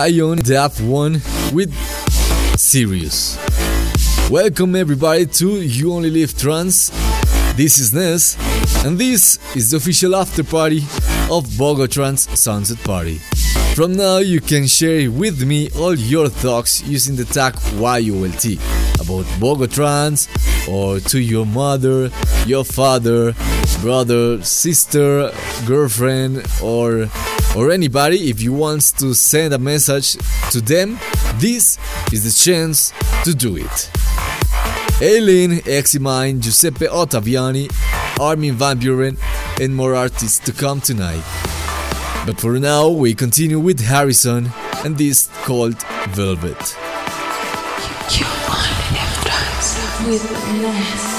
Kion Daft One with Sirius. Welcome everybody to You Only Live Trance. This is Ness, and this is the official after party of Bogo Trance Sunset Party. From now, you can share with me all your thoughts using the tag YOLT about Bogo Trance or to your mother, your father, brother, sister, girlfriend, or or anybody if you want to send a message to them, this is the chance to do it. Aileen, Eximine, Giuseppe Ottaviani, Armin van Buuren, and more artists to come tonight. But for now, we continue with Harrison and this called Velvet. You only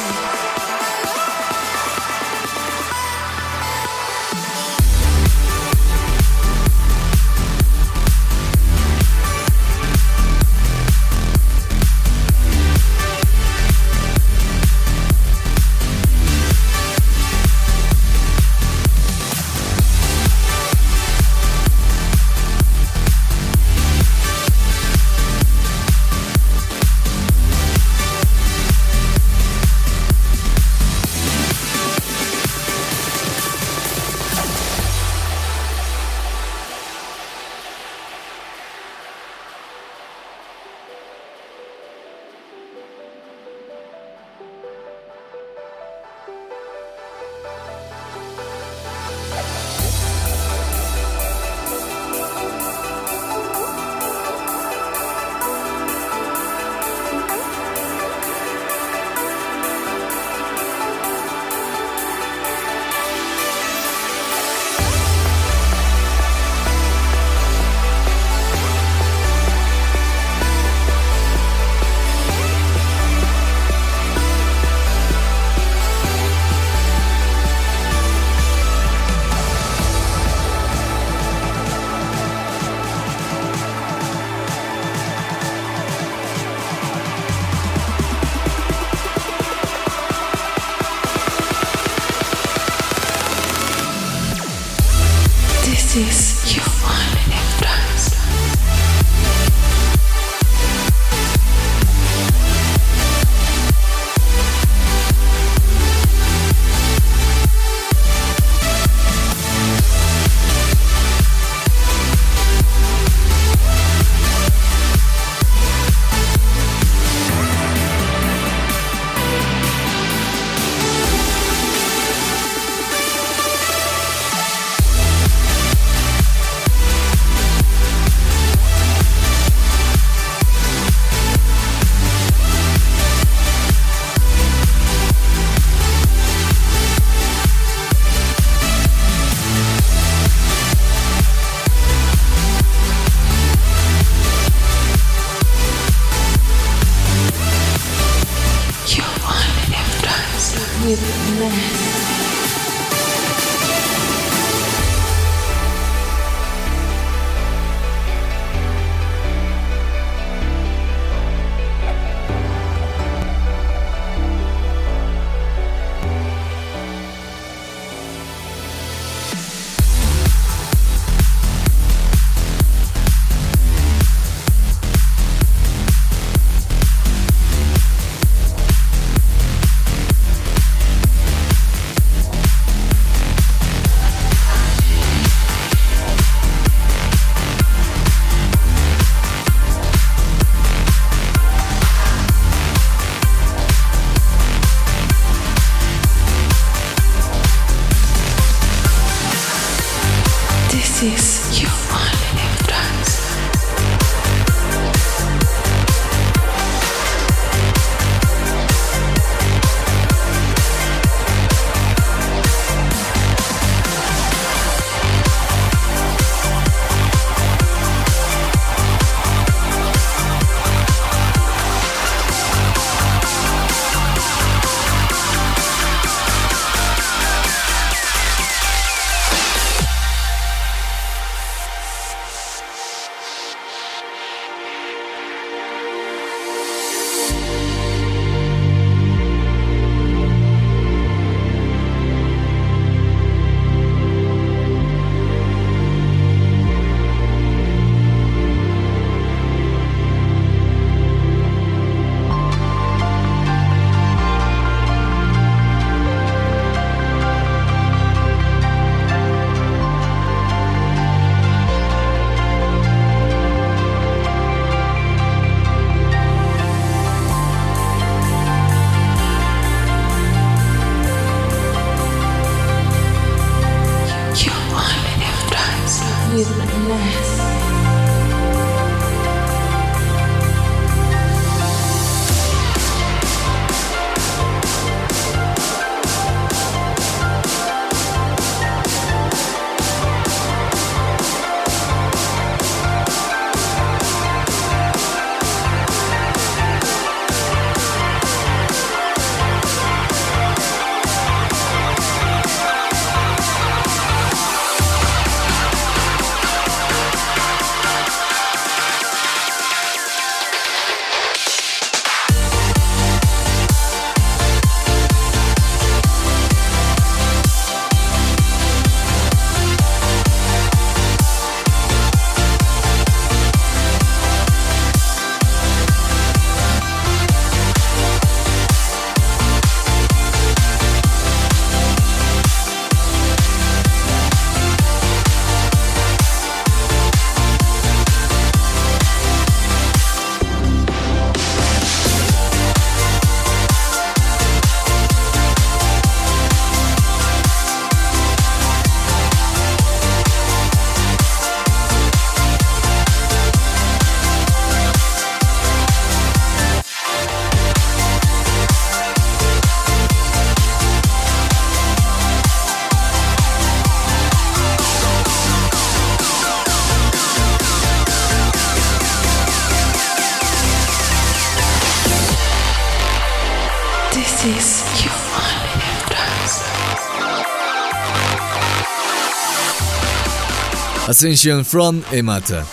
Ascension from Emata.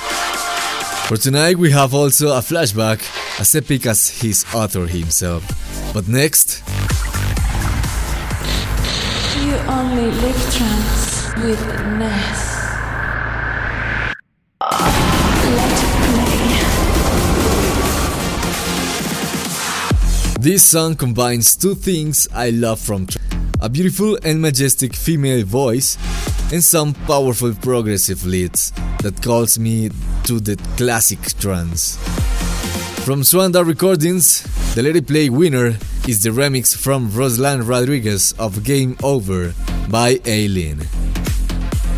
For tonight, we have also a flashback as epic as his author himself. But next, You only live trance with Ness. This song combines two things I love from tr- a beautiful and majestic female voice and some powerful progressive leads that calls me to the classic trance. From Suanda Recordings, the Let It Play winner is the remix from Ruslan Radriges of Game Over by Aileen.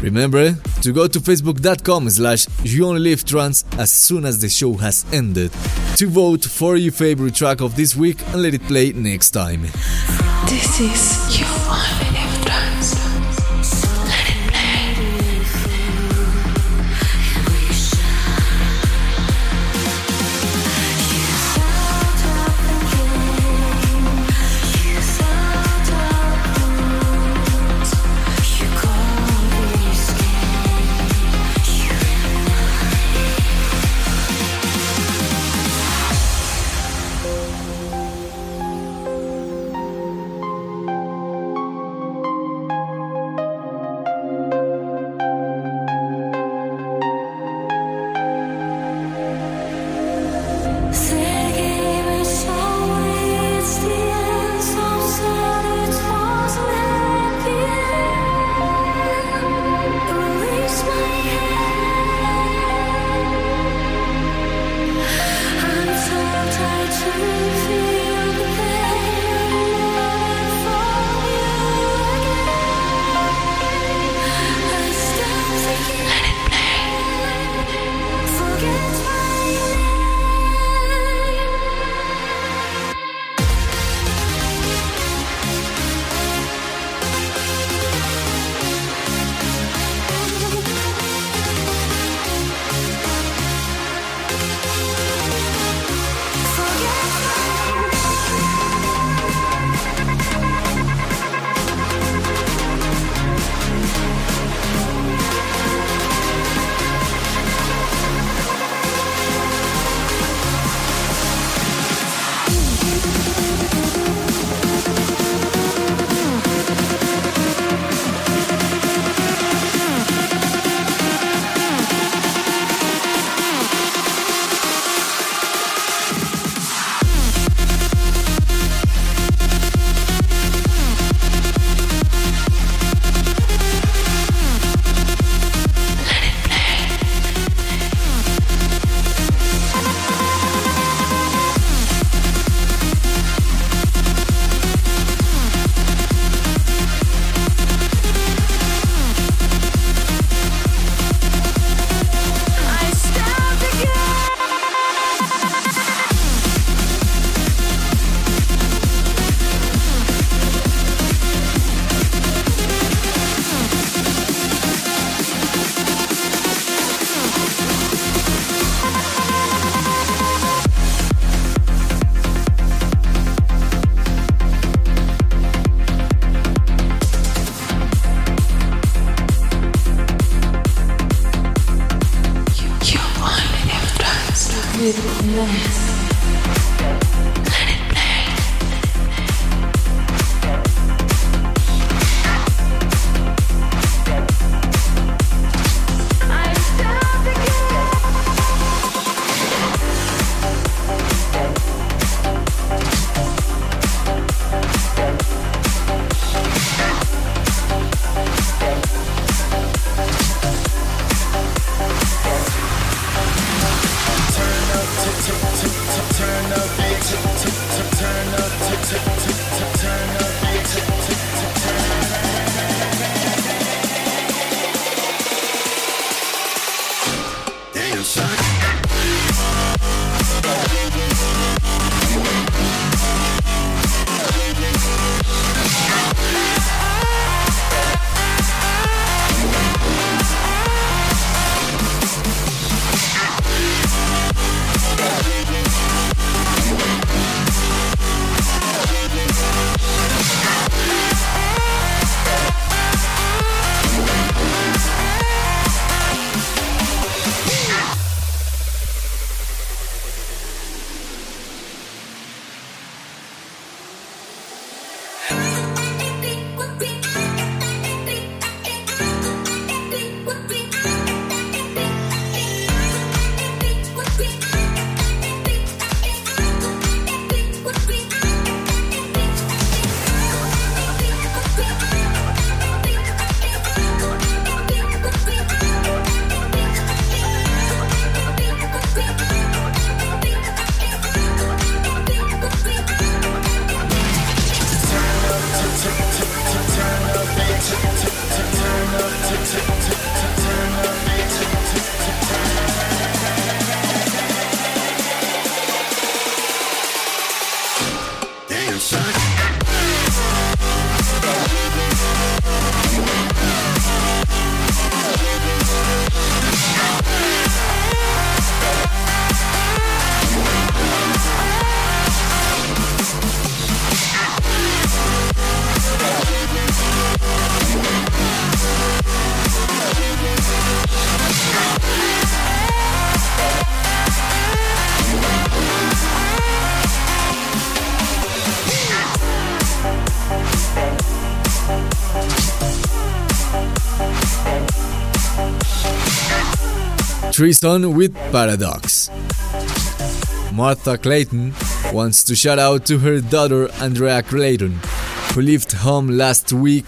Remember to go to facebook.com slash trance as soon as the show has ended to vote for your favorite track of this week and let it play next time. This is You Treason with Paradox. Martha Clayton wants to shout out to her daughter Andrea Clayton, who left home last week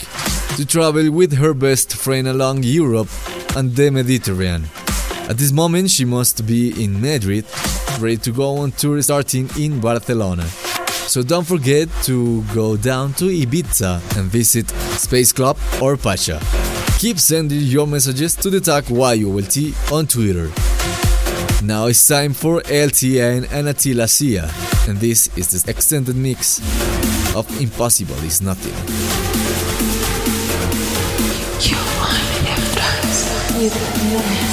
to travel with her best friend along Europe and the Mediterranean. At this moment, she must be in Madrid, ready to go on tour starting in Barcelona. So don't forget to go down to Ibiza and visit Space Club or Pacha. Keep sending your messages to the tag YOLT on Twitter. Now it's time for LTN and Attila Syah, and this is the extended mix of Impossible is Nothing. You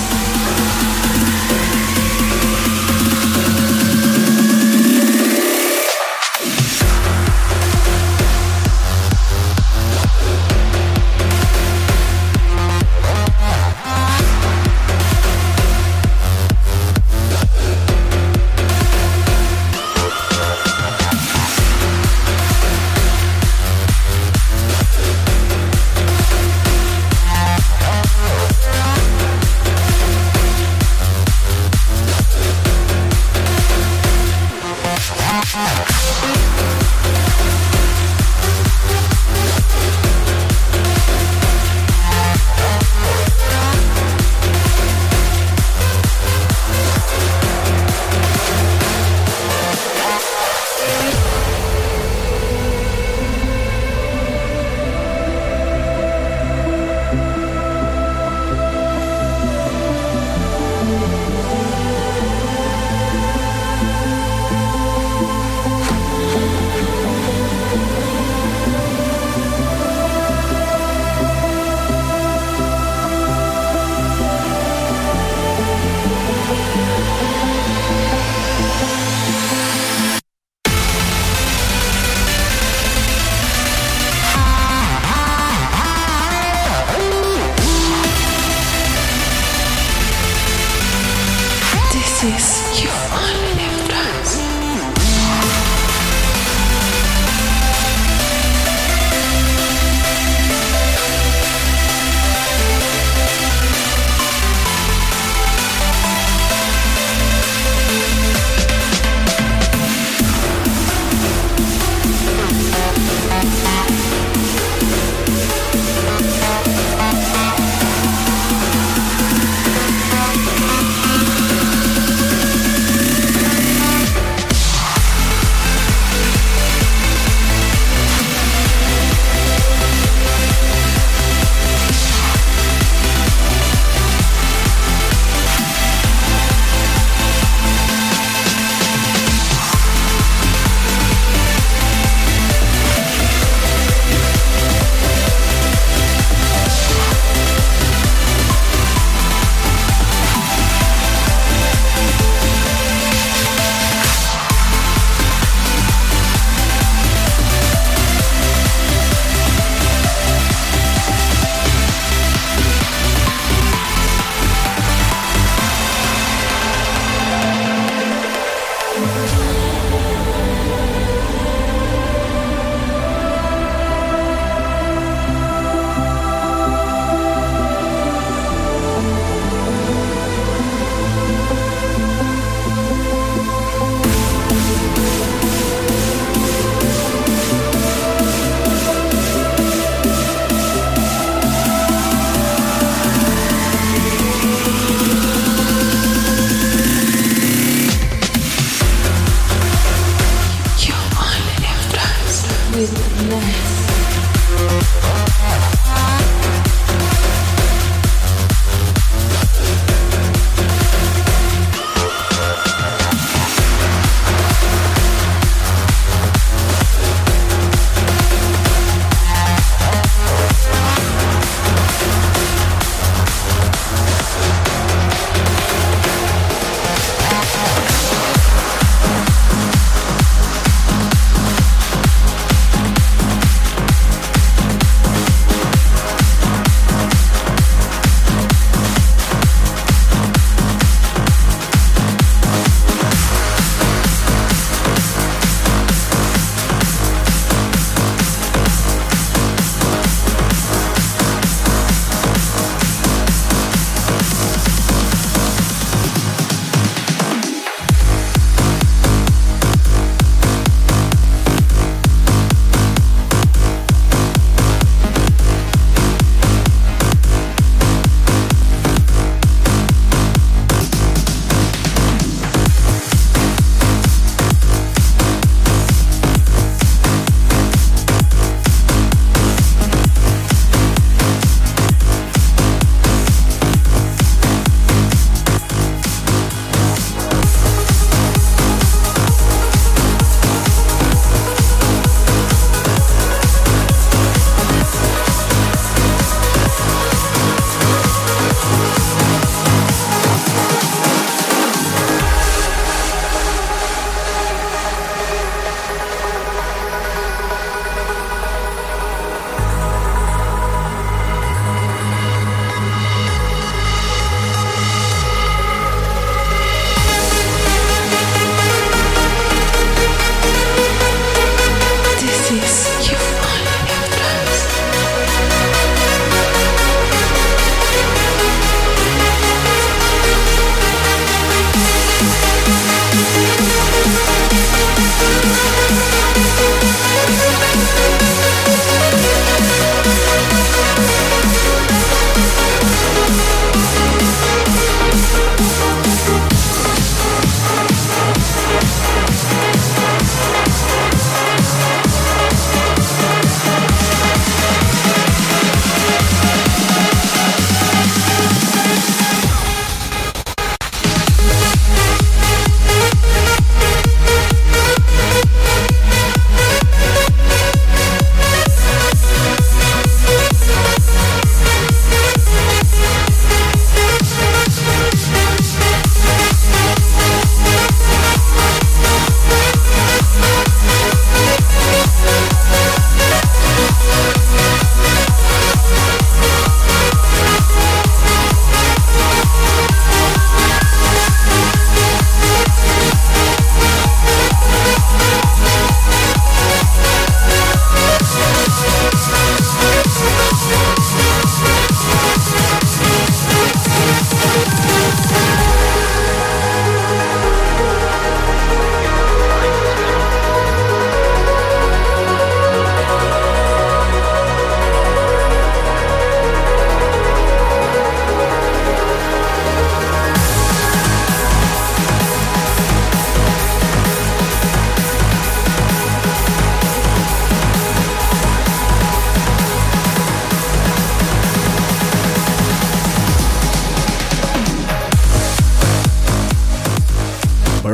with me.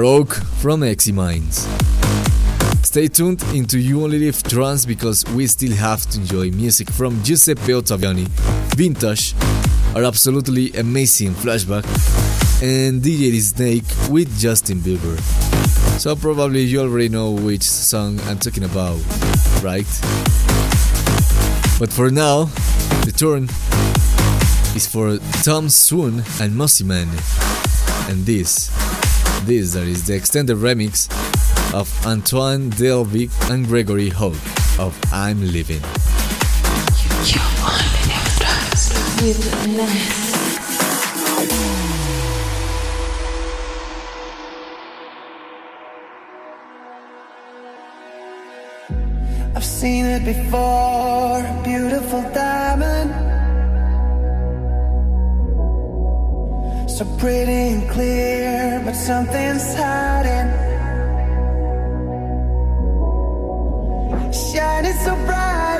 From Exy Minds. Stay tuned into You Only Live Trance because we still have to enjoy music from Giuseppe Ottaviani, Vintage, our absolutely amazing flashback, and DJ Snake with Justin Bieber. So probably you already know which song I'm talking about, right? But for now, the turn is for Tom Swoon and Mossy Man. And this, this that is the extended remix of Antoine Delvig and Gregory Hope of I'm Living. I've seen it before, beautiful diamond. So pretty and clear, but something's hiding. Shining so bright,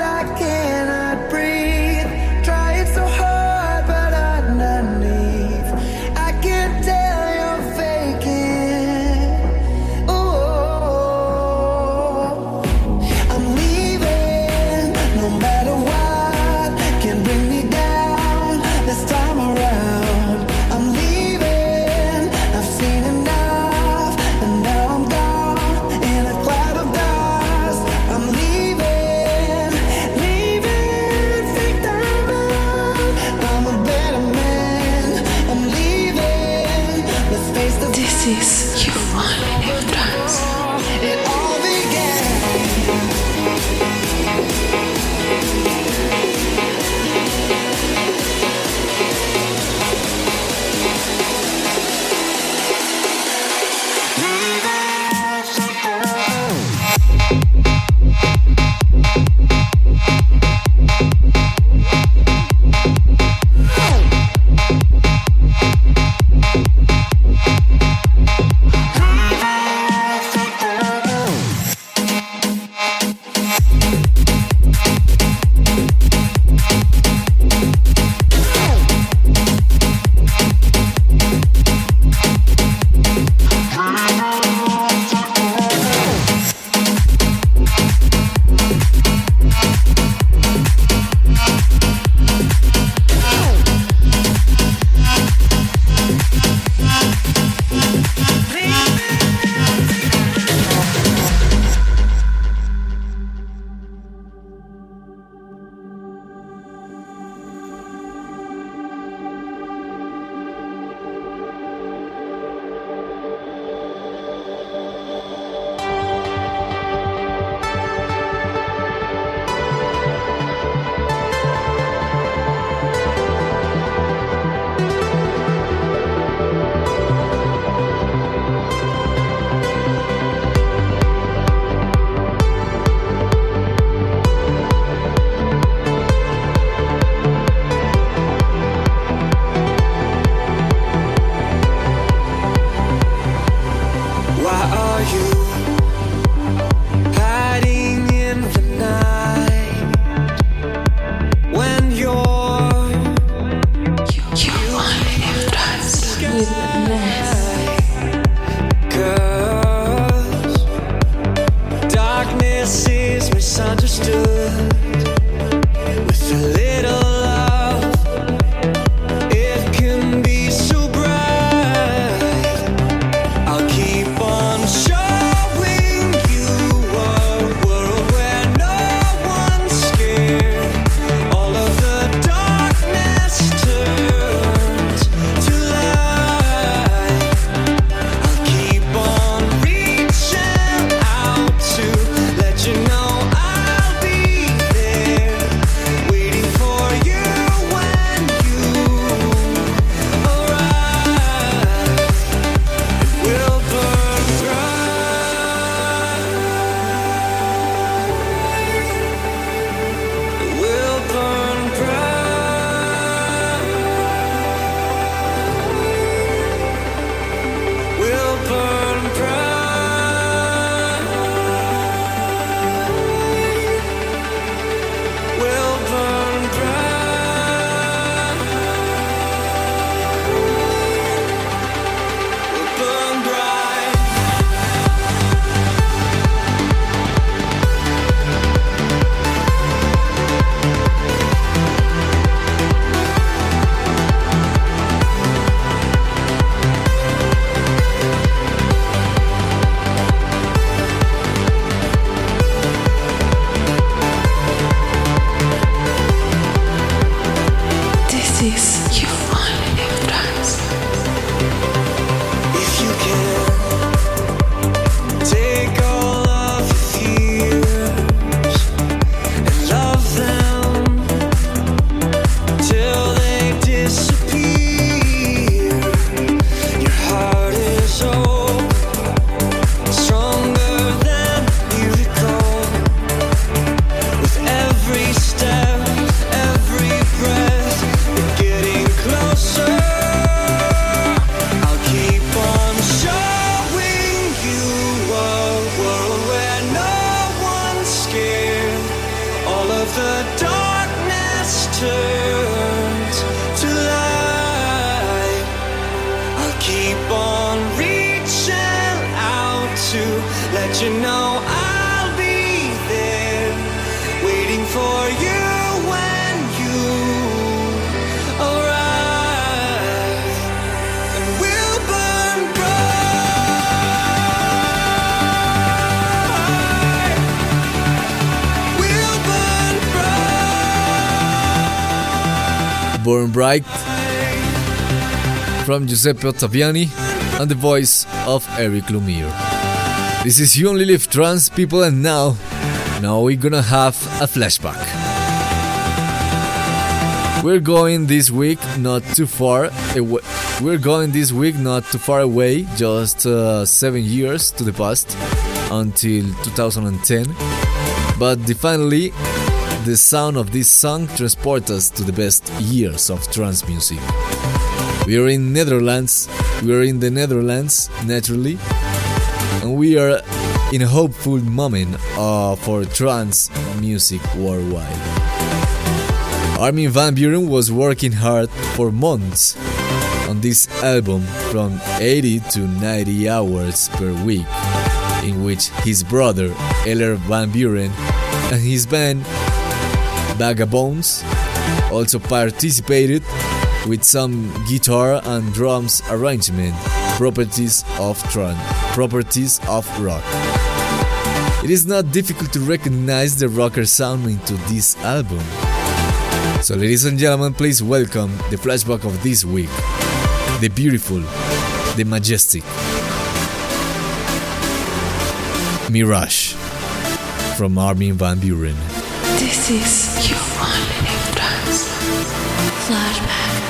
from Giuseppe Ottaviani and the voice of Eric Lumiere. This is You Only Live Trance people and now, now we're gonna have a flashback. We're going this week not too far away. We're going this week not too far away, just uh, seven years to the past, until 2010. But finally, the sound of this song transports us to the best years of trance music. We are in Netherlands. We are in the Netherlands, naturally, and we are in a hopeful moment uh, for trance music worldwide. Armin van Buuren was working hard for months on this album from 80 to 90 hours per week, in which his brother Eller van Buuren and his band Vagabonds also participated with some guitar and drums arrangement properties of trance, properties of rock. It is not difficult to recognize the rocker sound into this album. So, ladies and gentlemen, please welcome the flashback of this week the beautiful, the majestic Mirage from Armin van Buuren. This is your only trance. Flashback.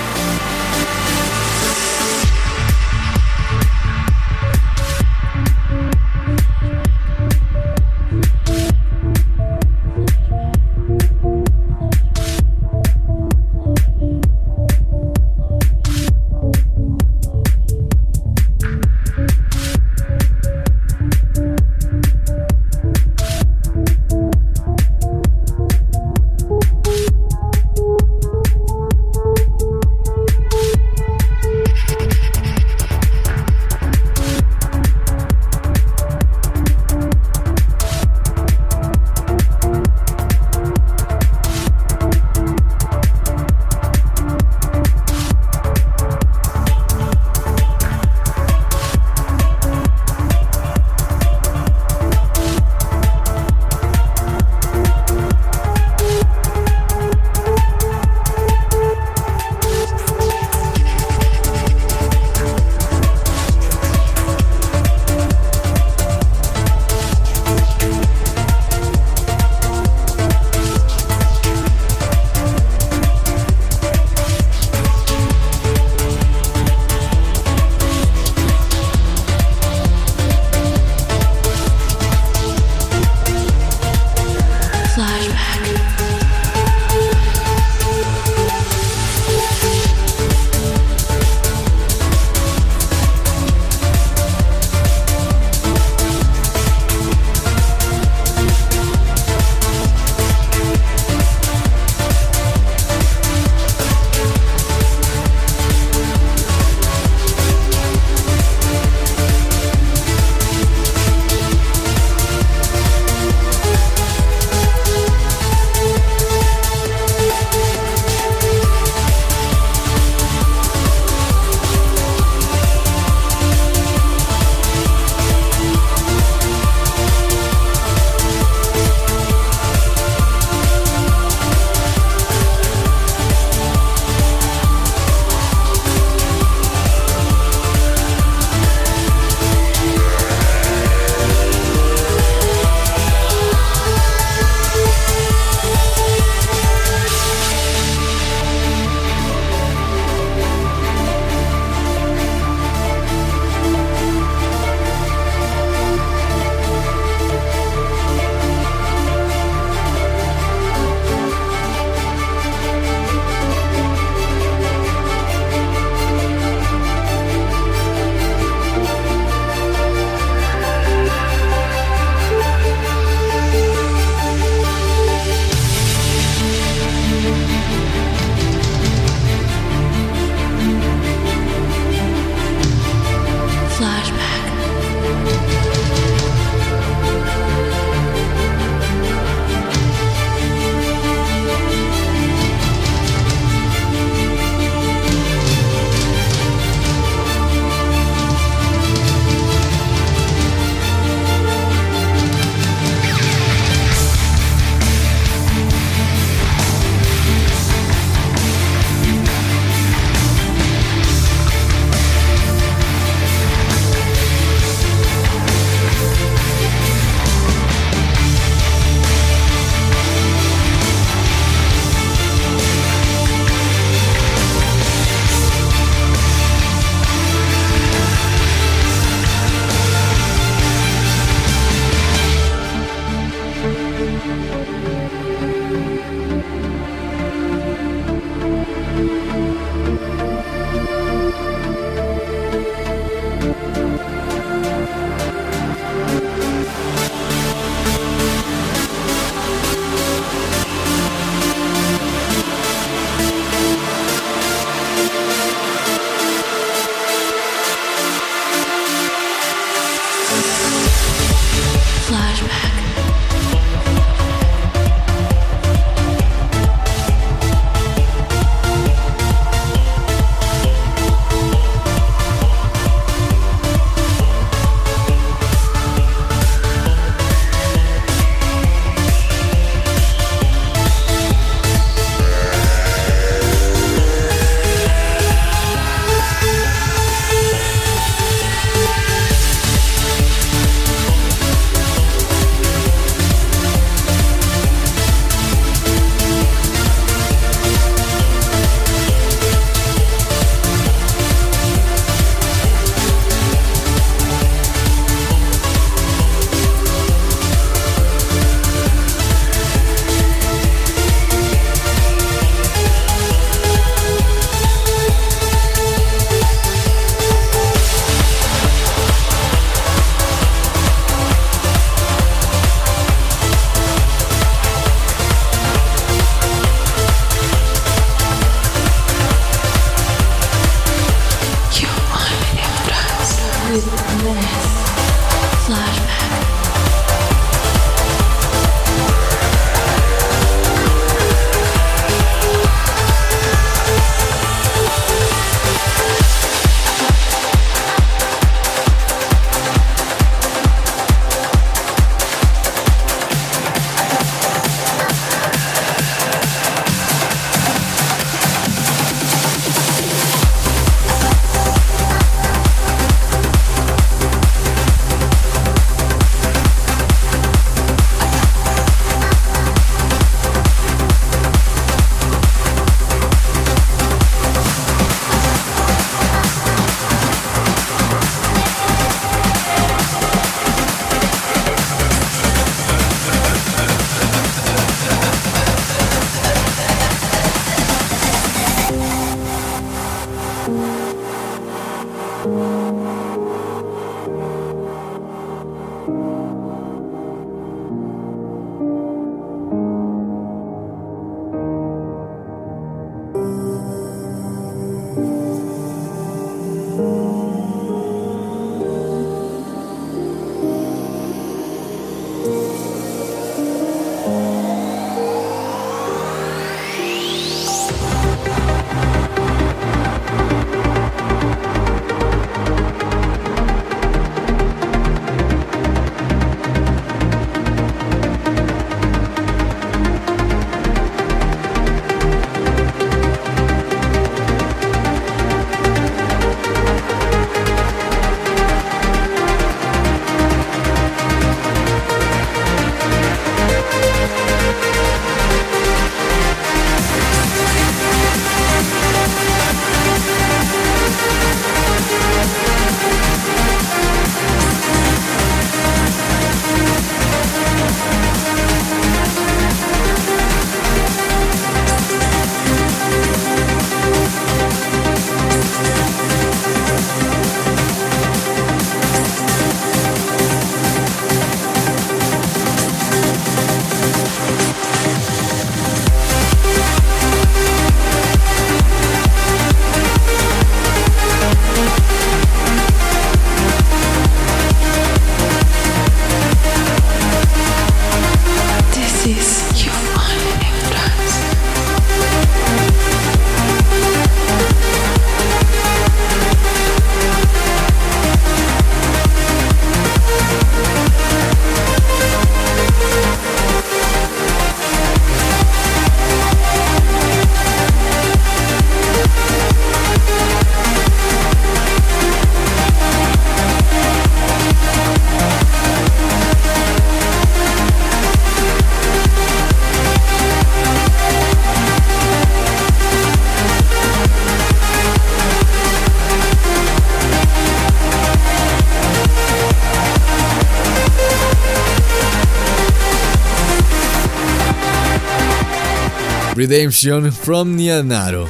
Redemption from Nianaro.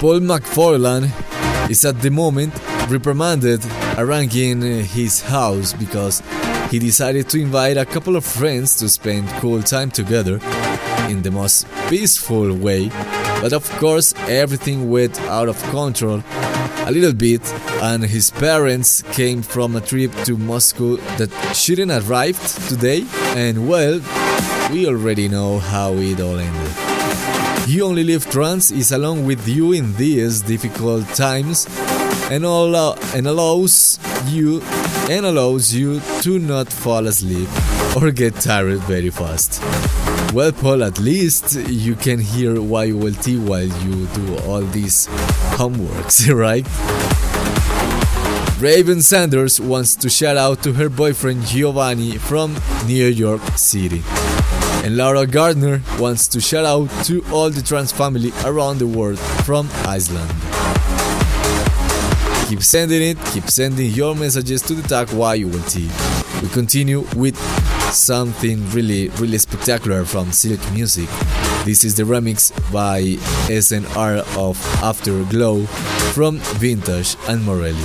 Paul McFarlane is at the moment reprimanded around in his house because he decided to invite a couple of friends to spend cool time together in the most peaceful way. But of course, everything went out of control a little bit, and his parents came from a trip to Moscow that shouldn't arrived today, and well, we already know how it all ended. You Only Live Trance is along with you in these difficult times and, allow, uh, and allows you and allows you to not fall asleep or get tired very fast. Well, Paul, at least you can hear YOLT while you do all these homeworks, right? Raven Sanders wants to shout out to her boyfriend Giovanni from New York City. And Laura Gardner wants to shout out to all the trans family around the world from Iceland. Keep sending it, keep sending your messages to the tag YOLT. We continue with something really, really spectacular from Silk Music. This is the remix by SNR of Afterglow from Vintage and Morelli.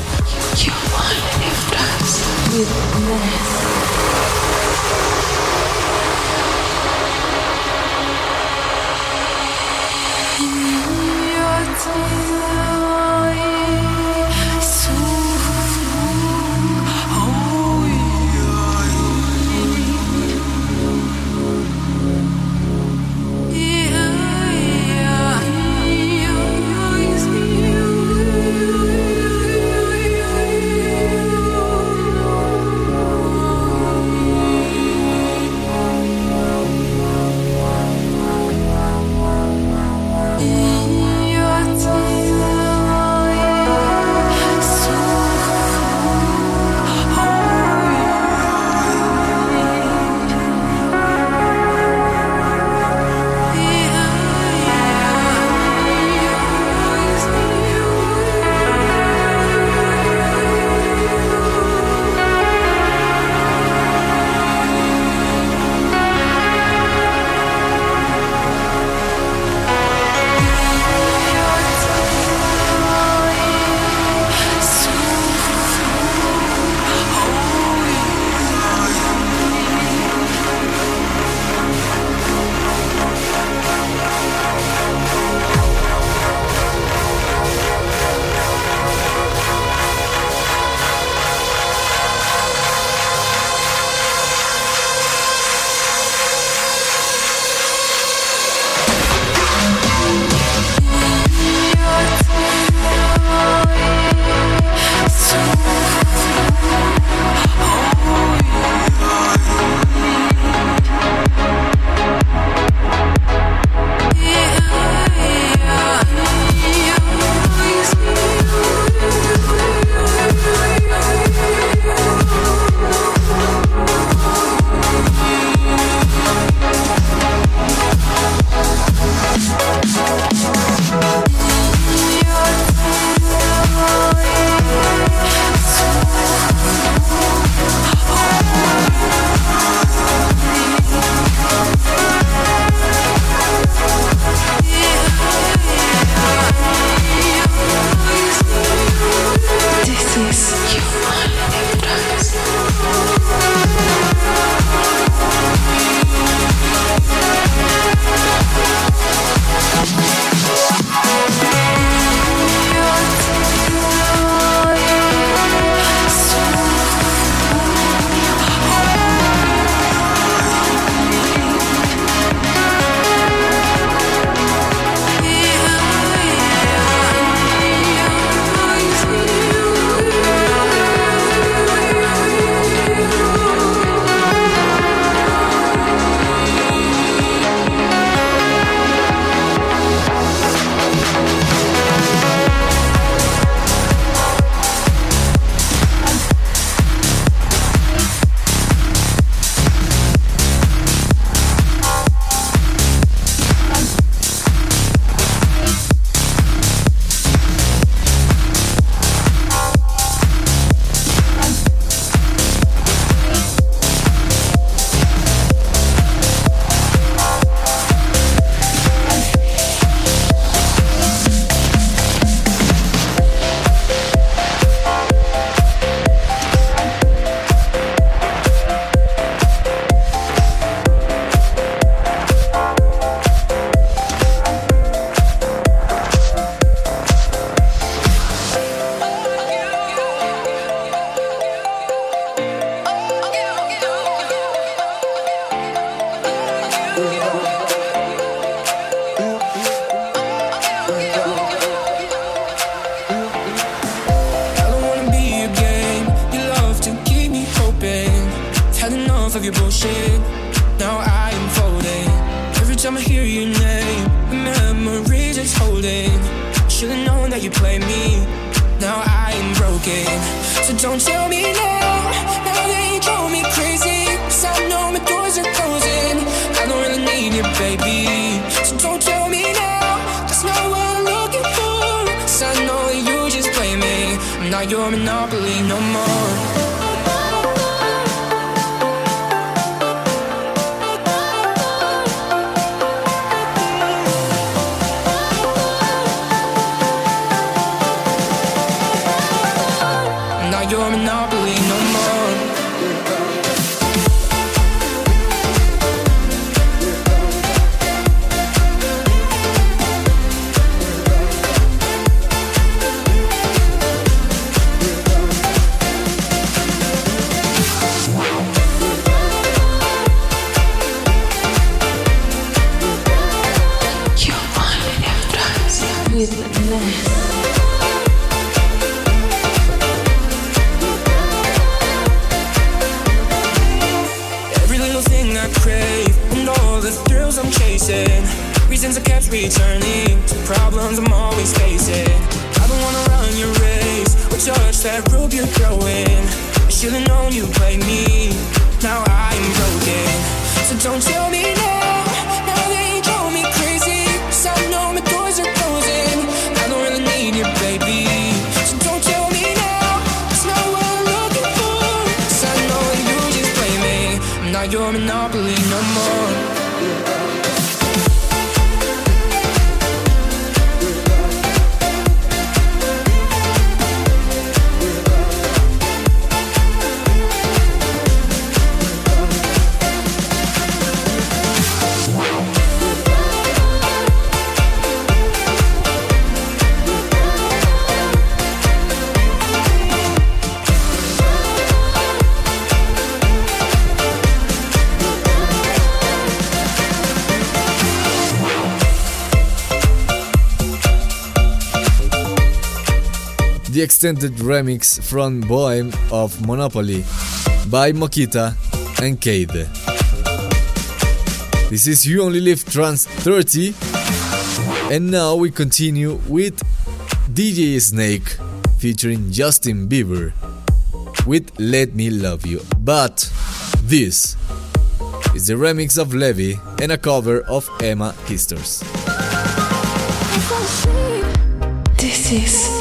of your bullshit. Now I am folding. Every time I hear your name, memories it's holding. Should've known that you play me. Now I am broken. So don't tell me now. that rope you're throwing. I should've known you played me. Now I am broken. So don't tell me. extended remix from Bohem of Monopoly by Mokita and Cade. This is You Only Live Trance 30, and now we continue with DJ Snake featuring Justin Bieber with Let Me Love You. But this is the remix of Levy and a cover of Emma Heesters. This is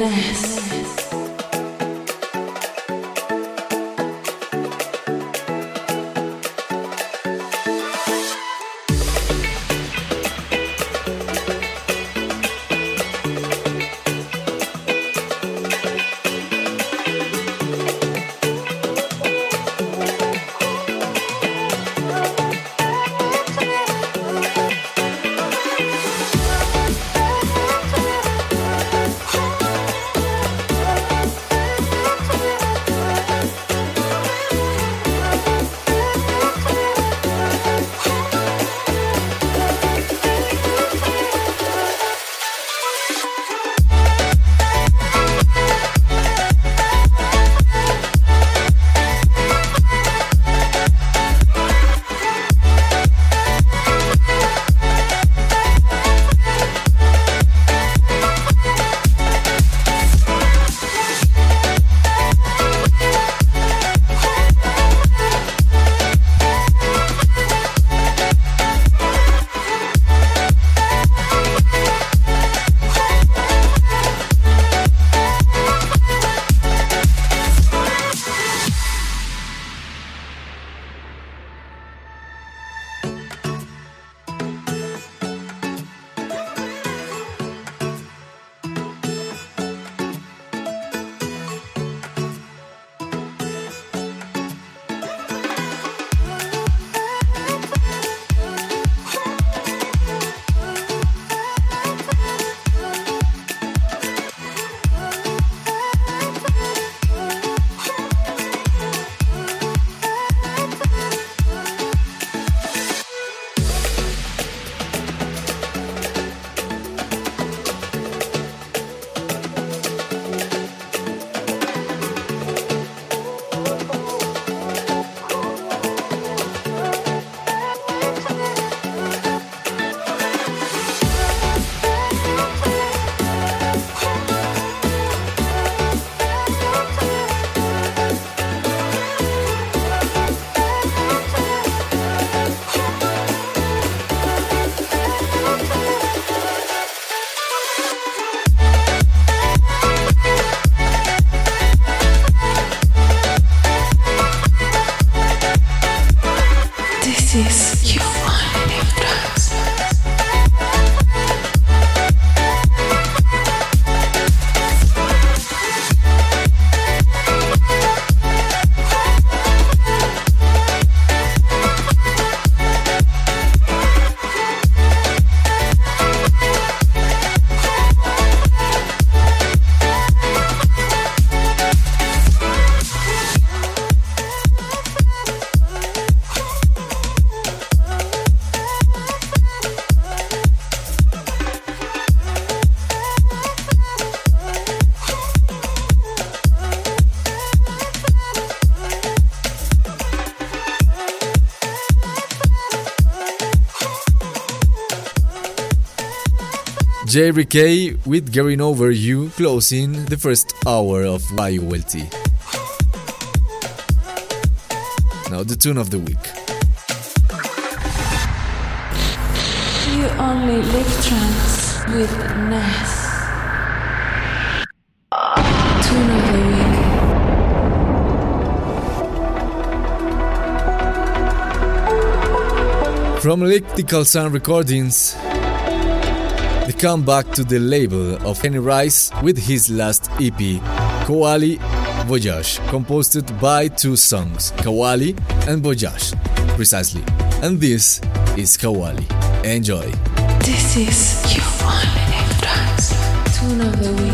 with Jerry K with Getting Over You closing the first hour of YOLT. Now the tune of the week. You only live trance with Ness. Tune of the week. From Elliptical Sound Recordings, the comeback to the label of Henry Rice with his last EP, Kawali Voyage, composed by two songs, Kawali and Voyage, precisely. And this is Kawali. Enjoy. This is your live trance. Tune of the week.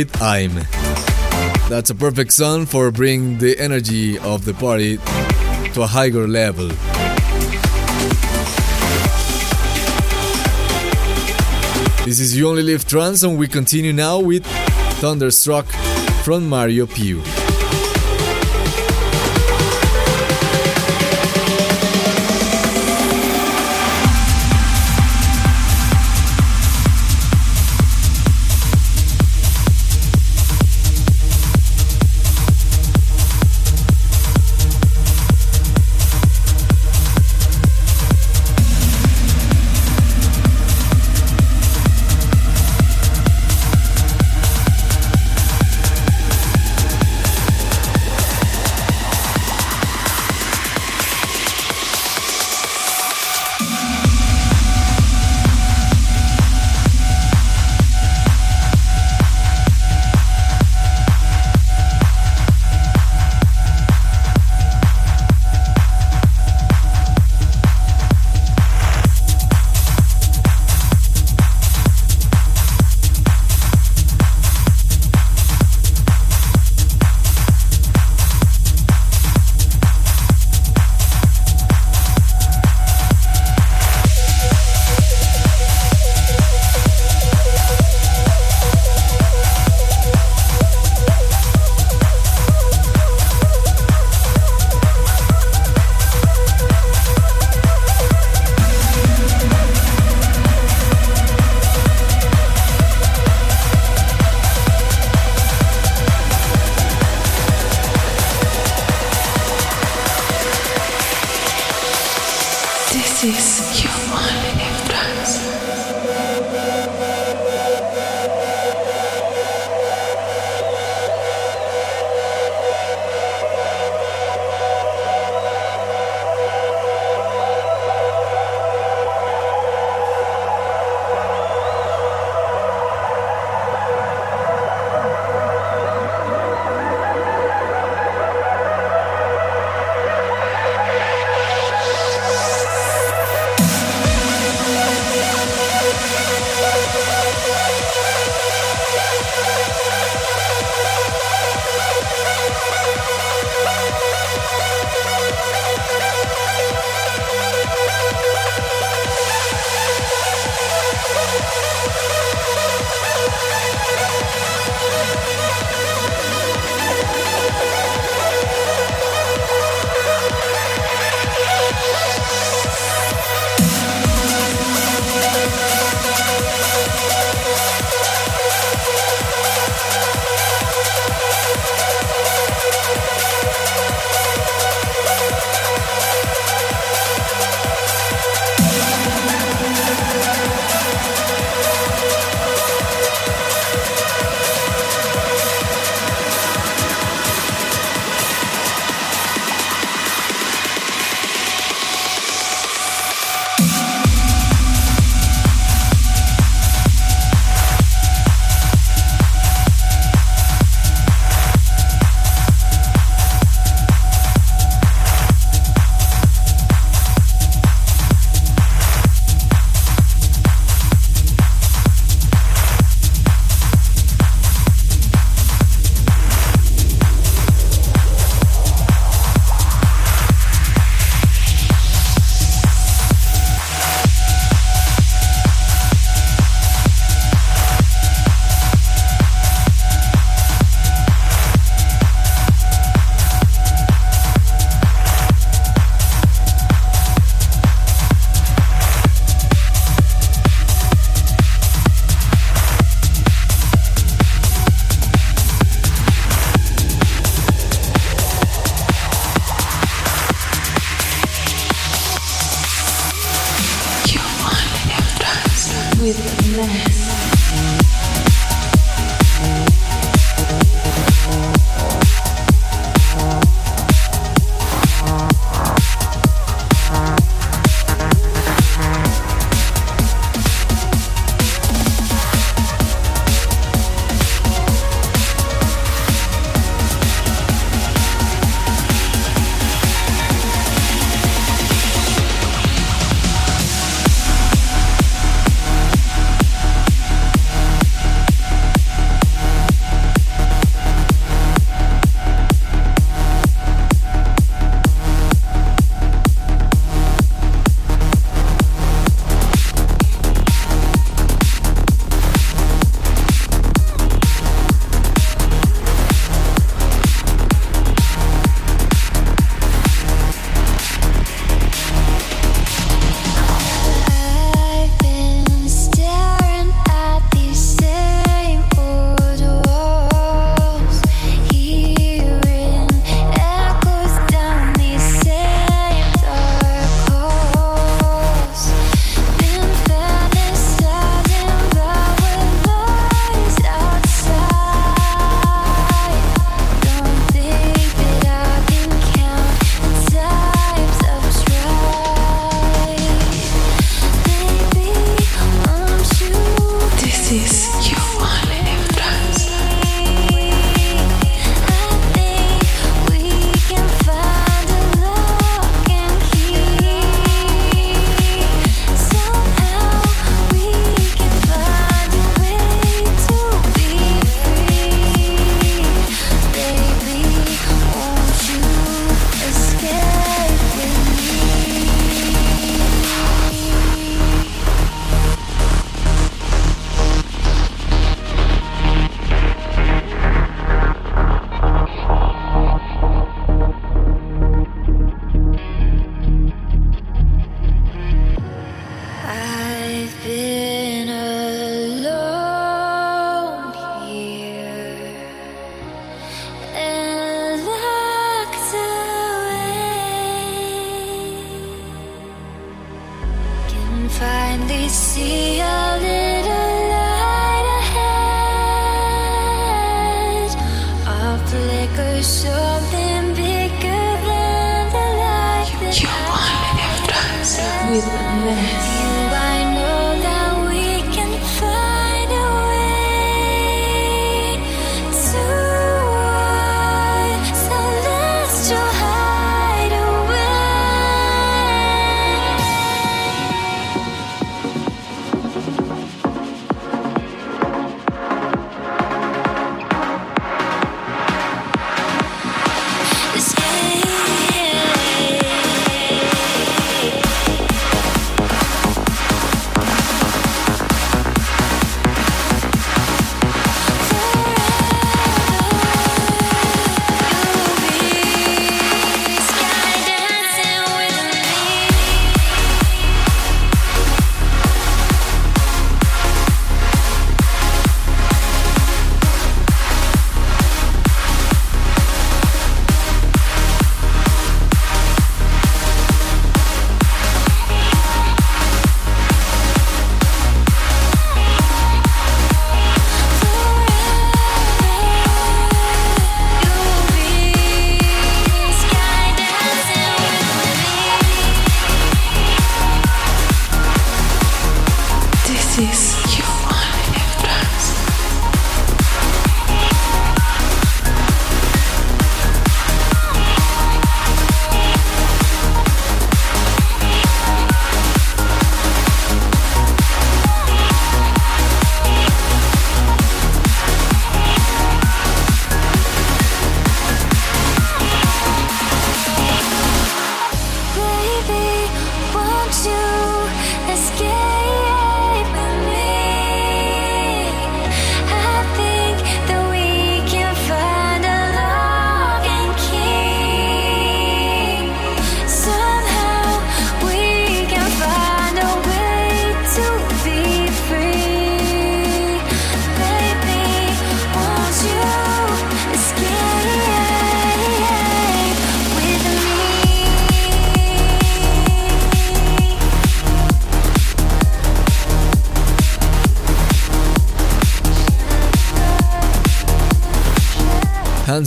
With I'm. That's a perfect song for bringing the energy of the party to a higher level. This is You Only Live Trance, and we continue now with Thunderstruck from Mario Pugh.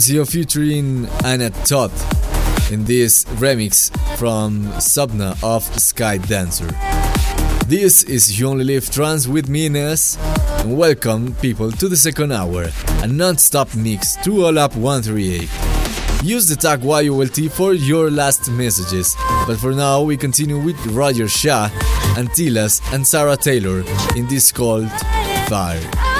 Nunzio featuring Anna Todd in this remix from Subna of Sky Dancer. This is You Only Live Trance with me, Ines, and welcome people to the second hour, a non-stop mix to All Up 138. Use the tag YOLT for your last messages, but for now we continue with Roger Shah, Antillas and Sarah Taylor in this called Fire.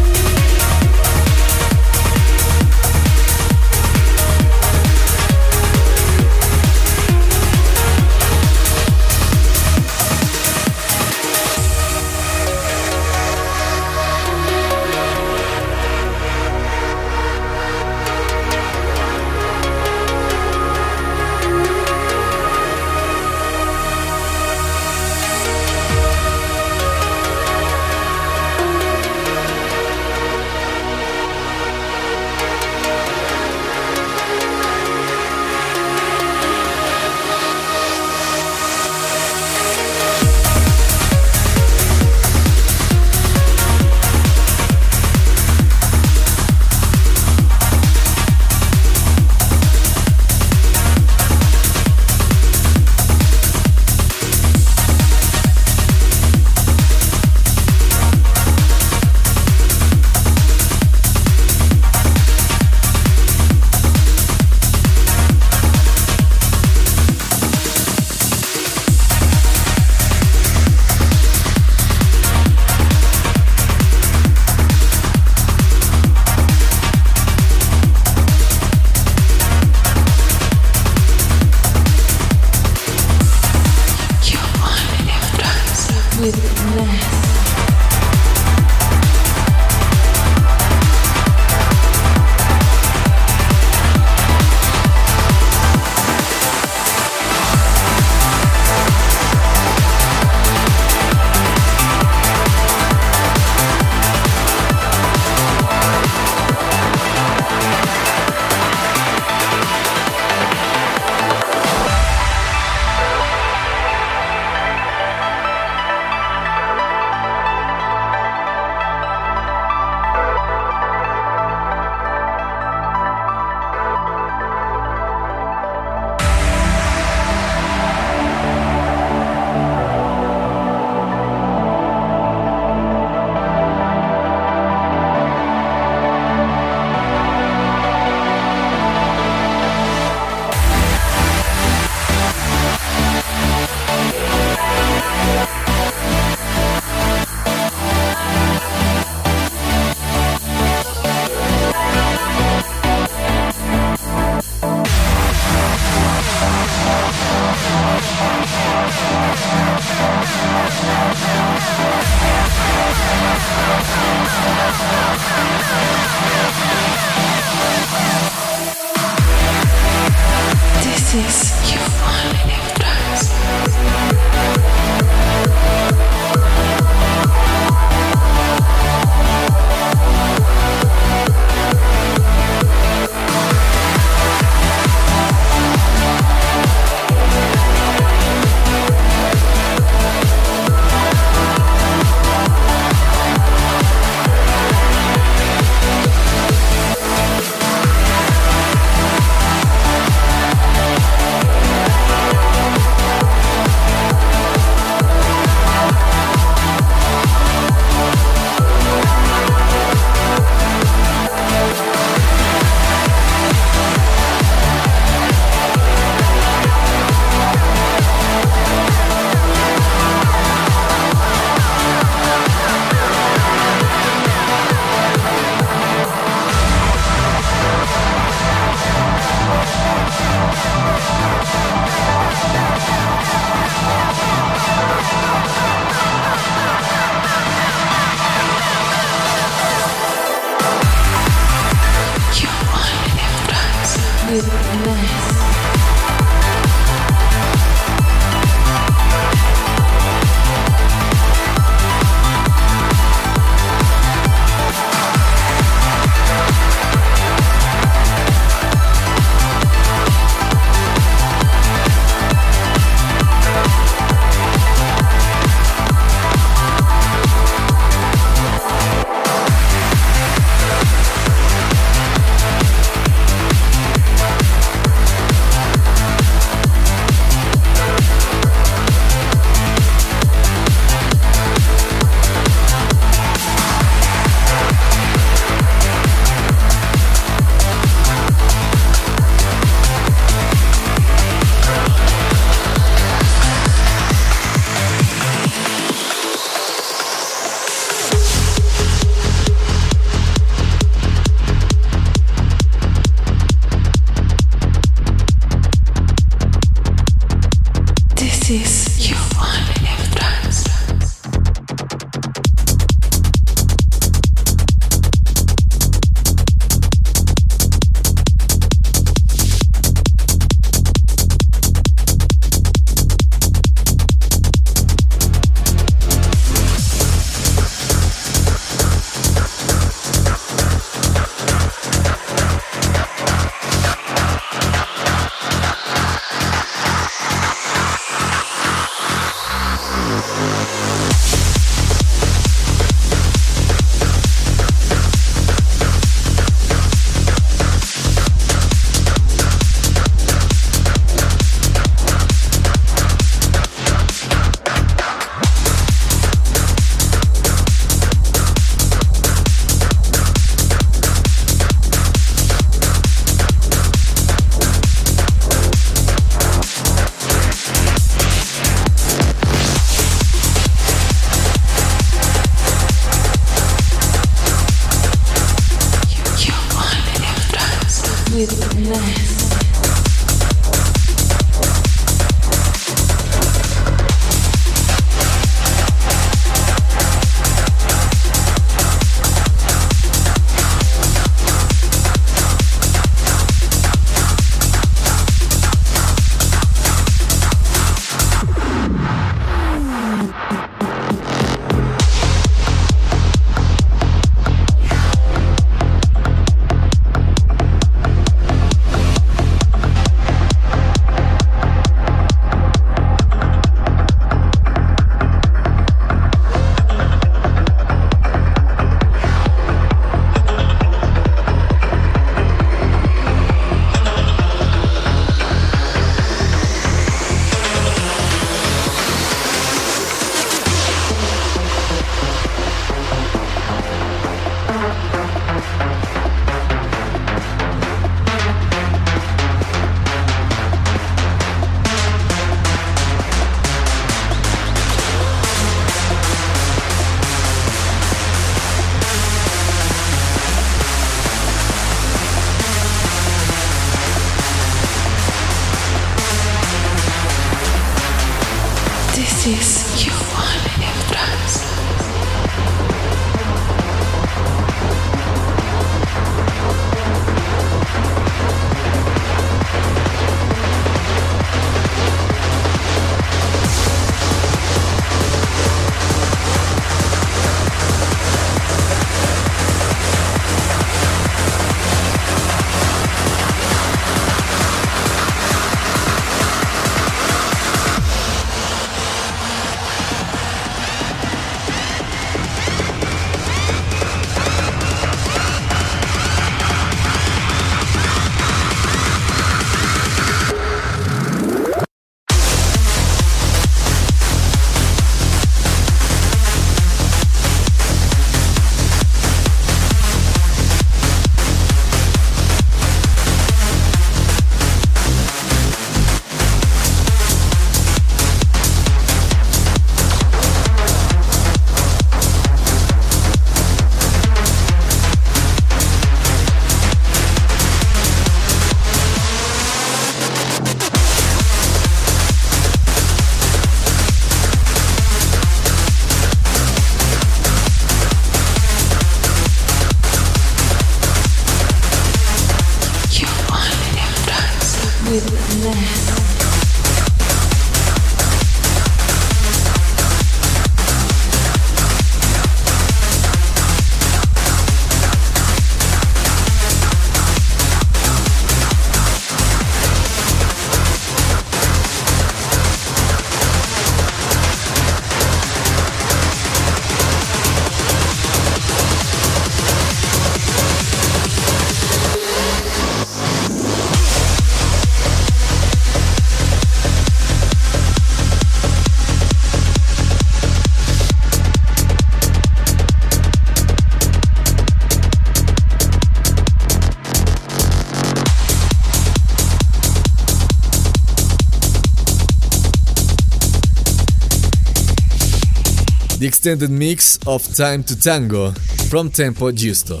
Extended mix of Time to Tango from Tempo Giusto,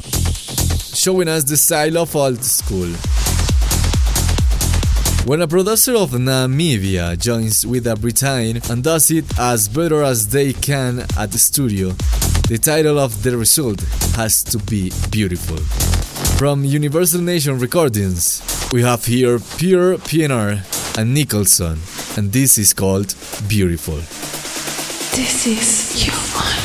showing us the style of old school. When a producer of Namibia joins with a Britain and does it as better as they can at the studio, the title of the result has to be beautiful. From Universal Nation Recordings, we have here Pure PNR and Nicholson, and this is called Beautiful. This is you only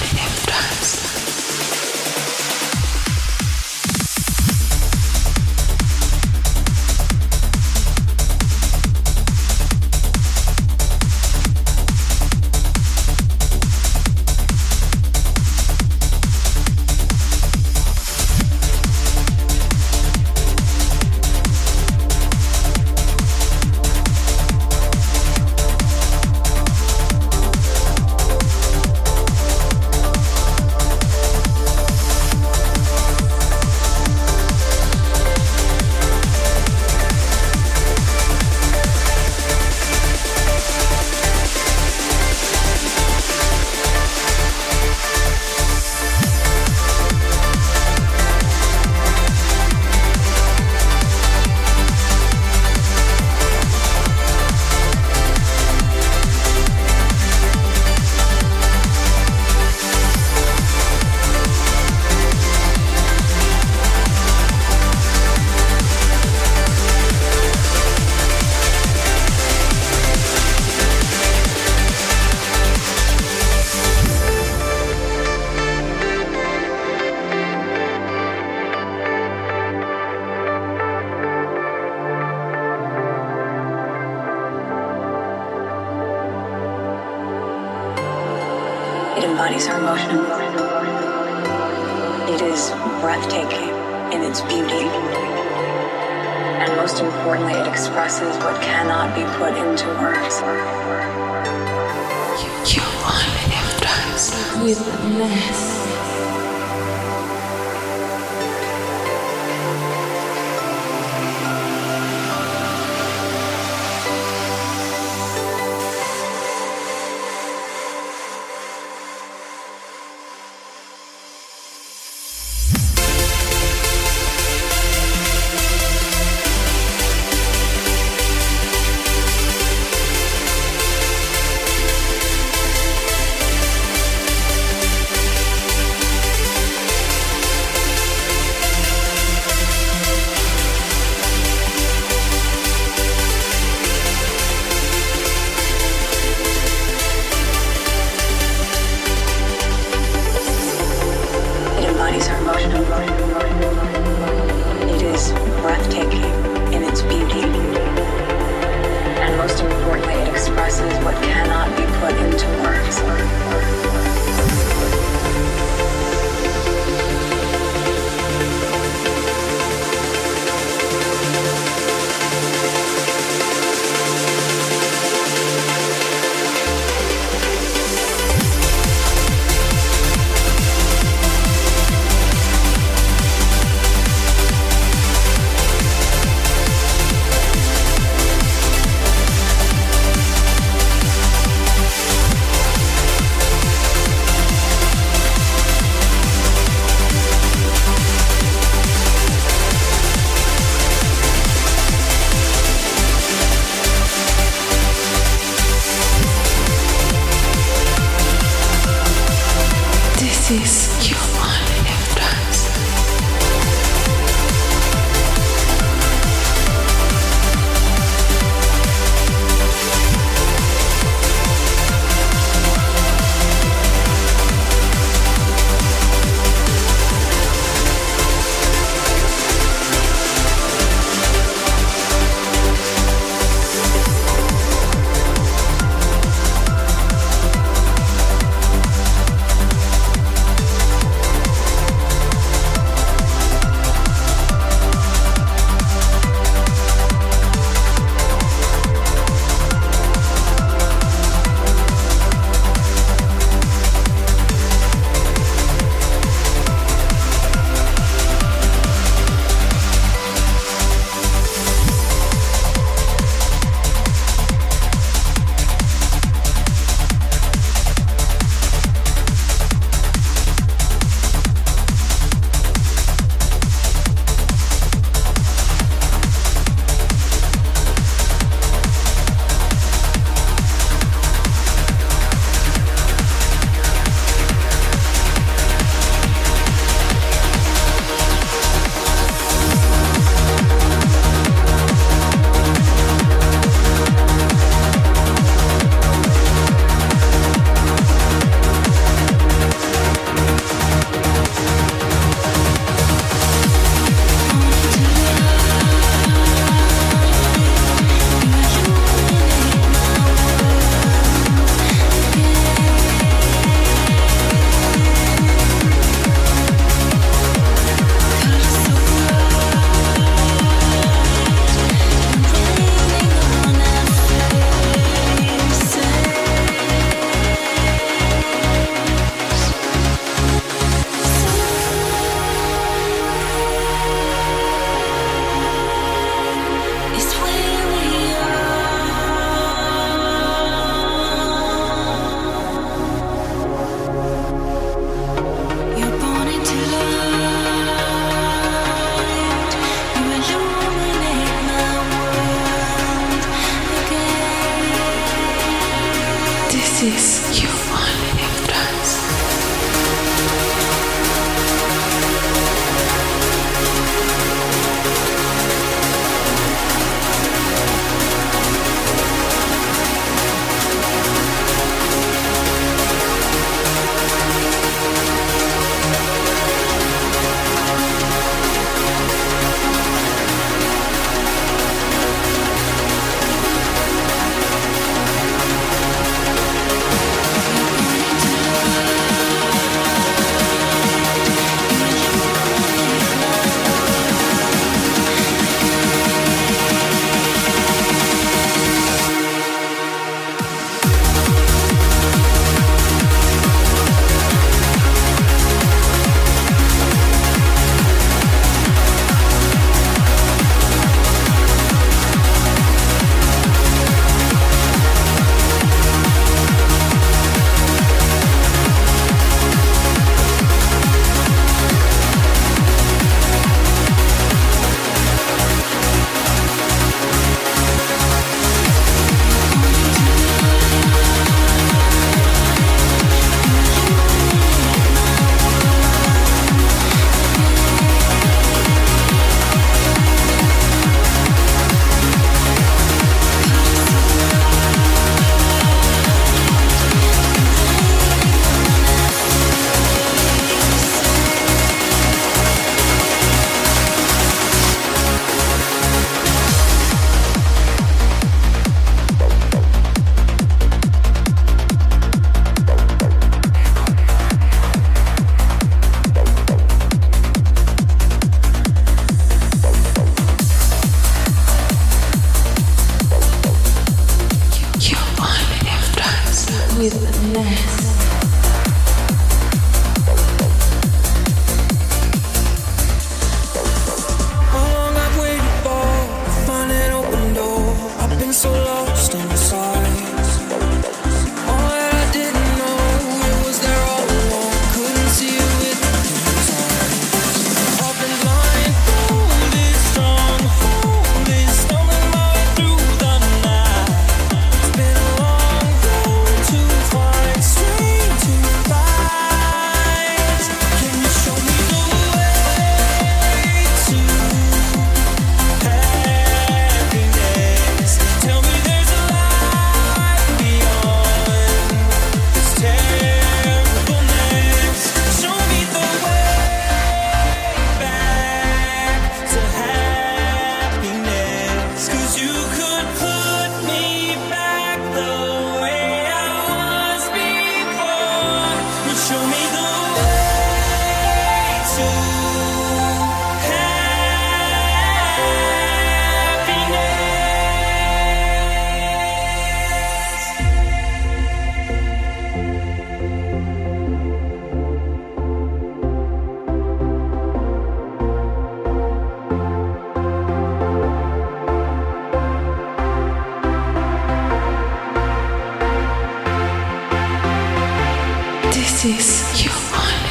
This is your mind.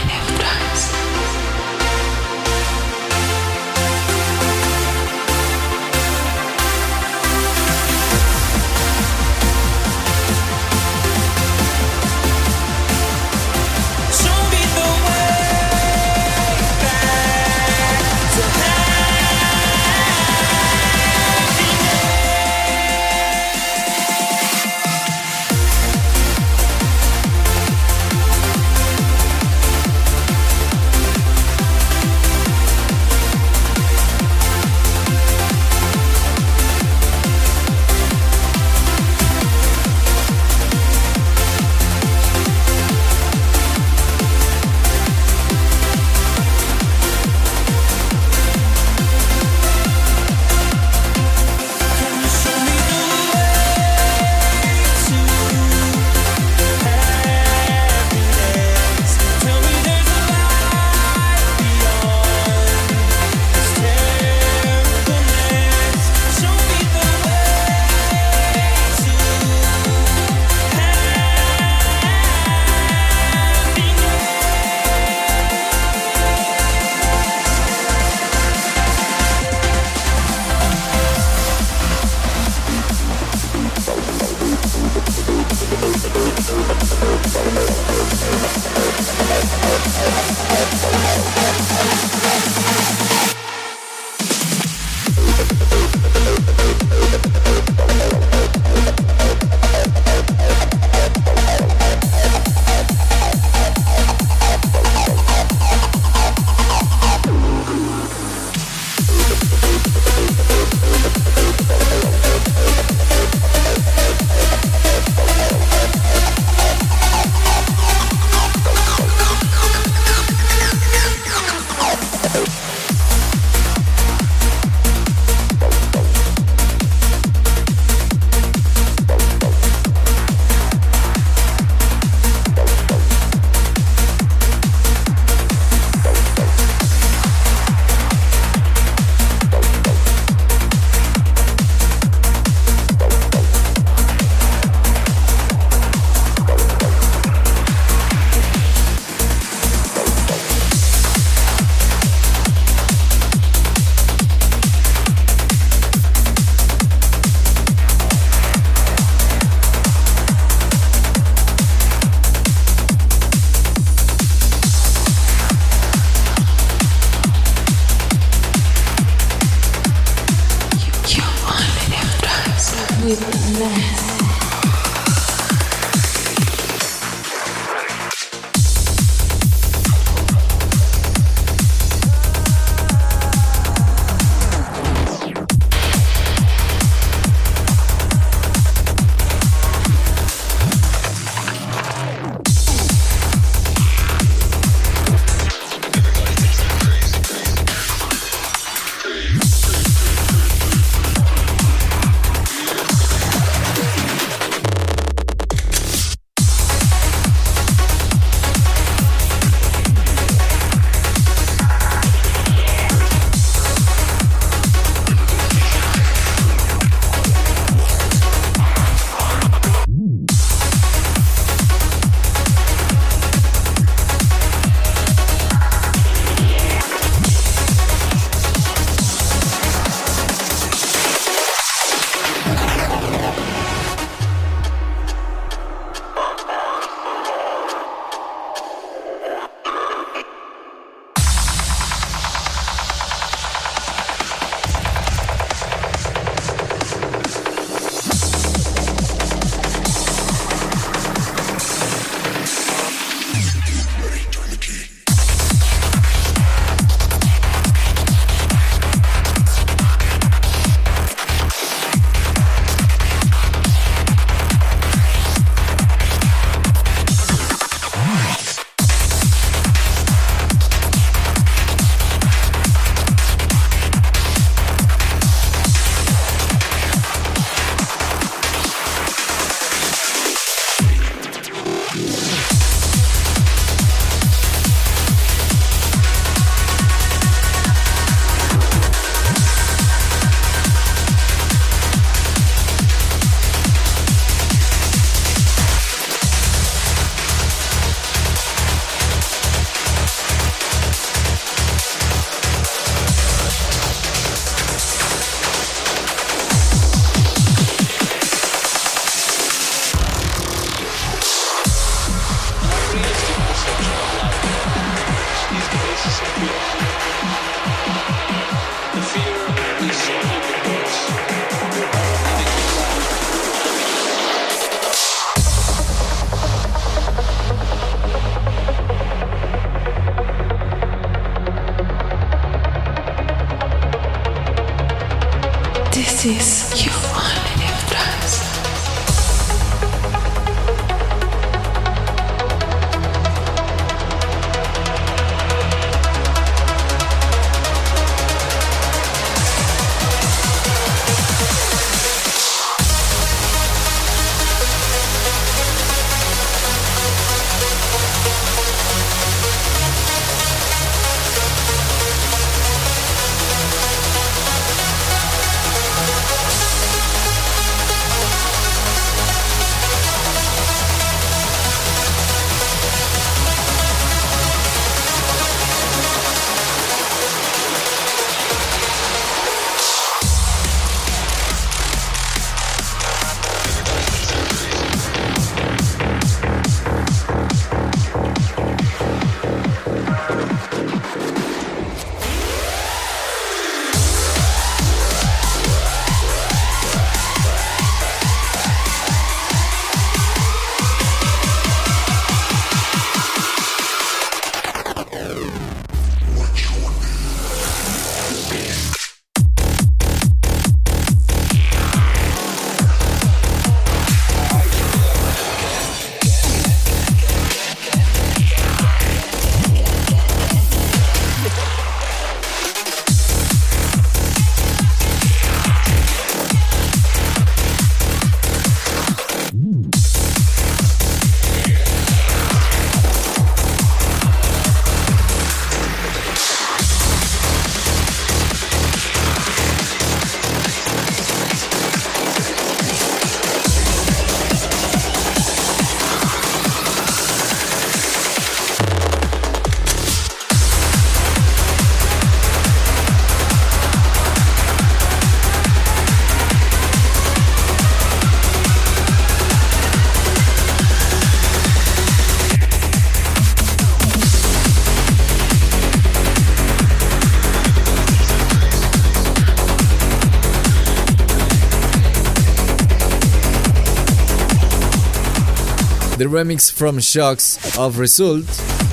The remix from Shocks of Result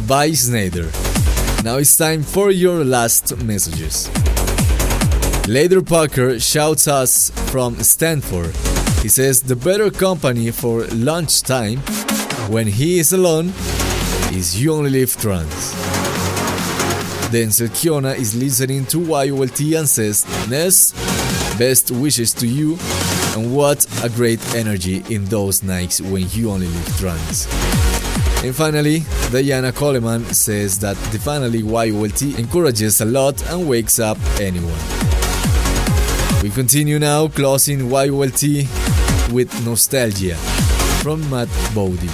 by Snyder. Now it's time for your last messages. Later Parker shouts us from Stanford. He says the better company for lunchtime when he is alone is You Only Live Trance. Denzel Kiona is listening to YOLT and says, Ness, best wishes to you and what a great energy in those nights when you only live trance. And finally, Diana Coleman says that the finally YOLT encourages a lot and wakes up anyone. We continue now closing YOLT with Nostalgia from Matt Bowdidge.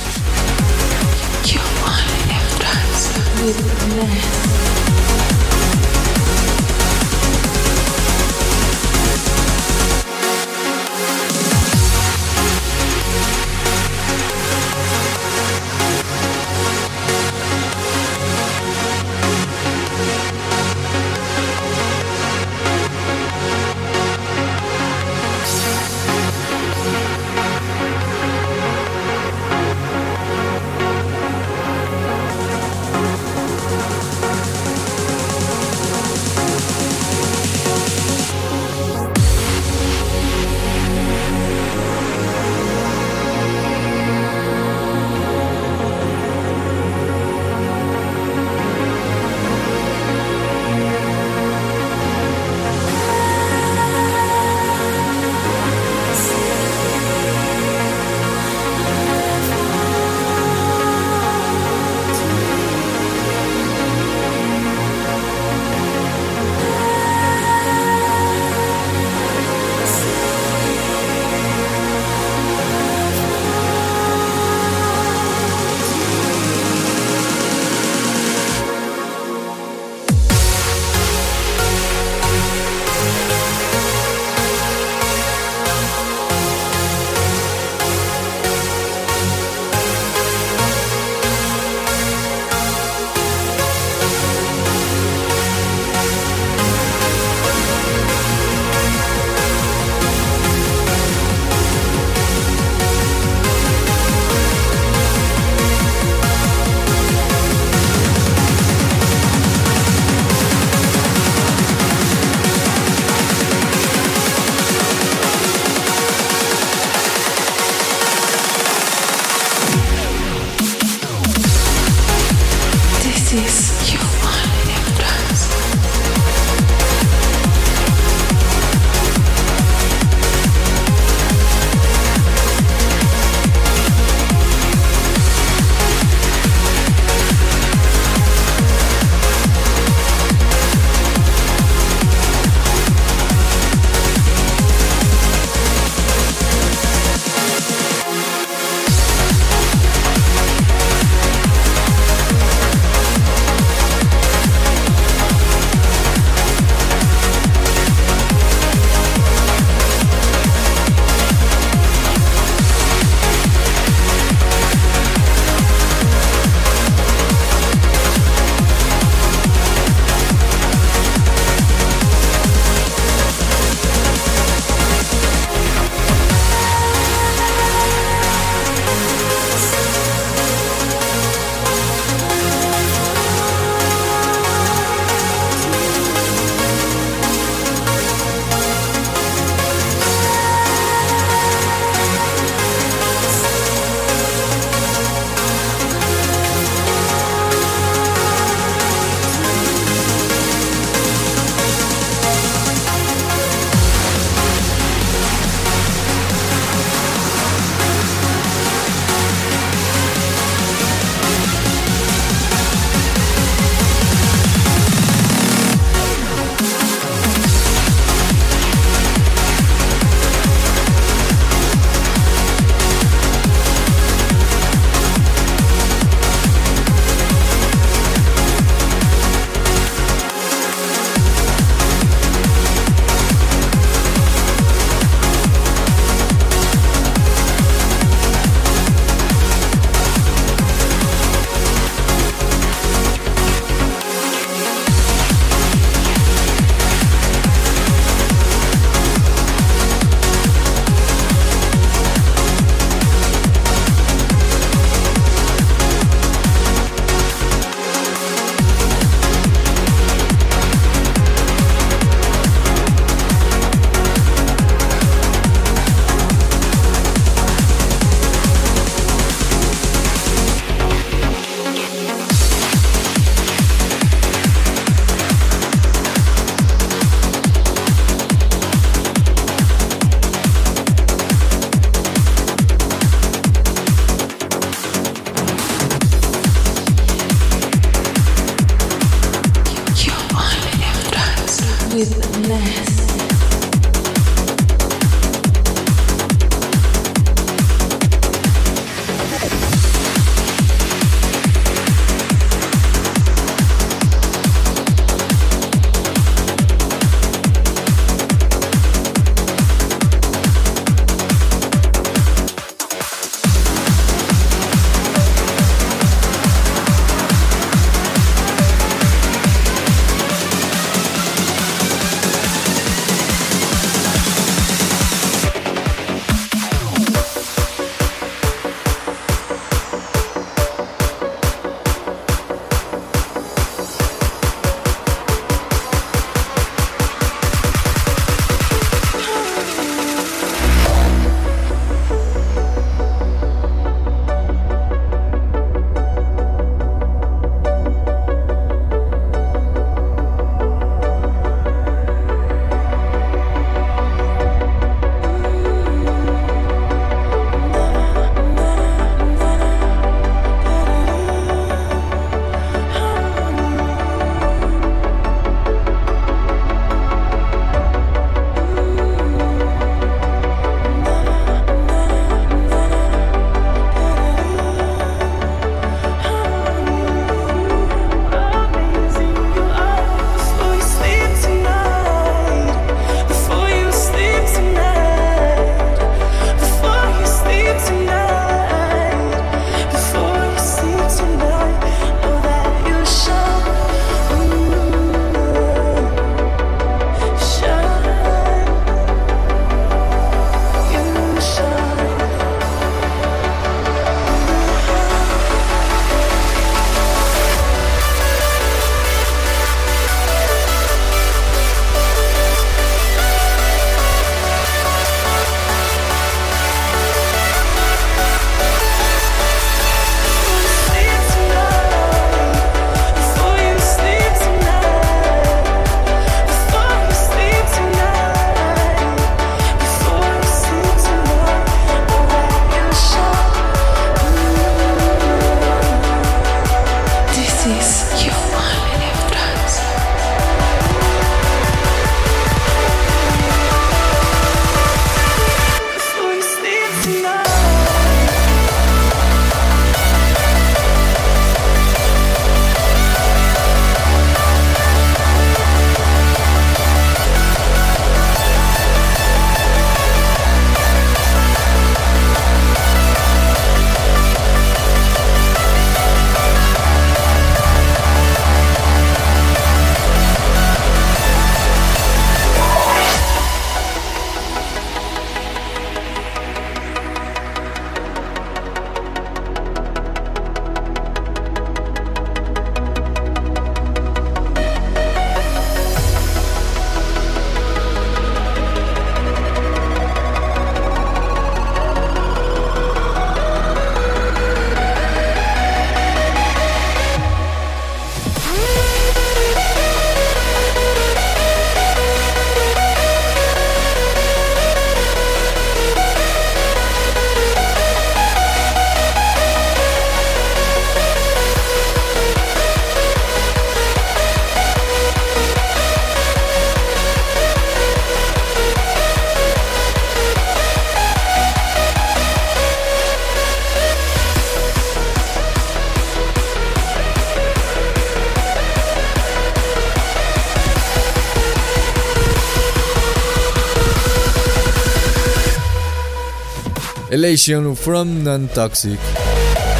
Elation from Non Toxic.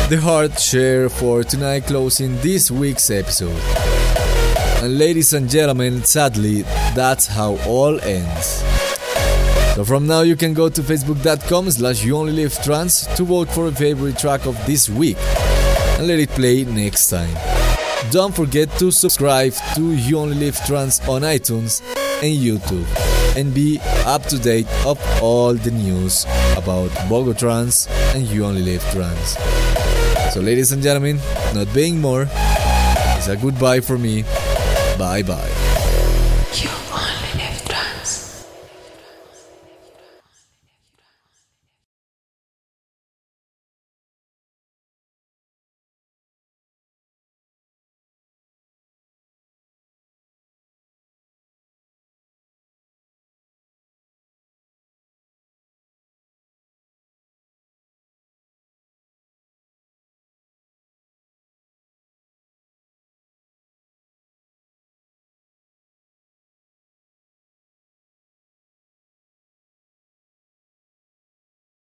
The heart share for tonight closing this week's episode. And ladies and gentlemen, sadly, that's how all ends. So from now you can go to facebook.com slash you only live trance to vote for a favorite track of this week and let it play next time. Don't forget to subscribe to You Only Live Trance on iTunes and YouTube and be up to date of all the news about Bogo Trans and You Only Live Trance. So ladies and gentlemen, not being more, it's a goodbye for me. Bye bye.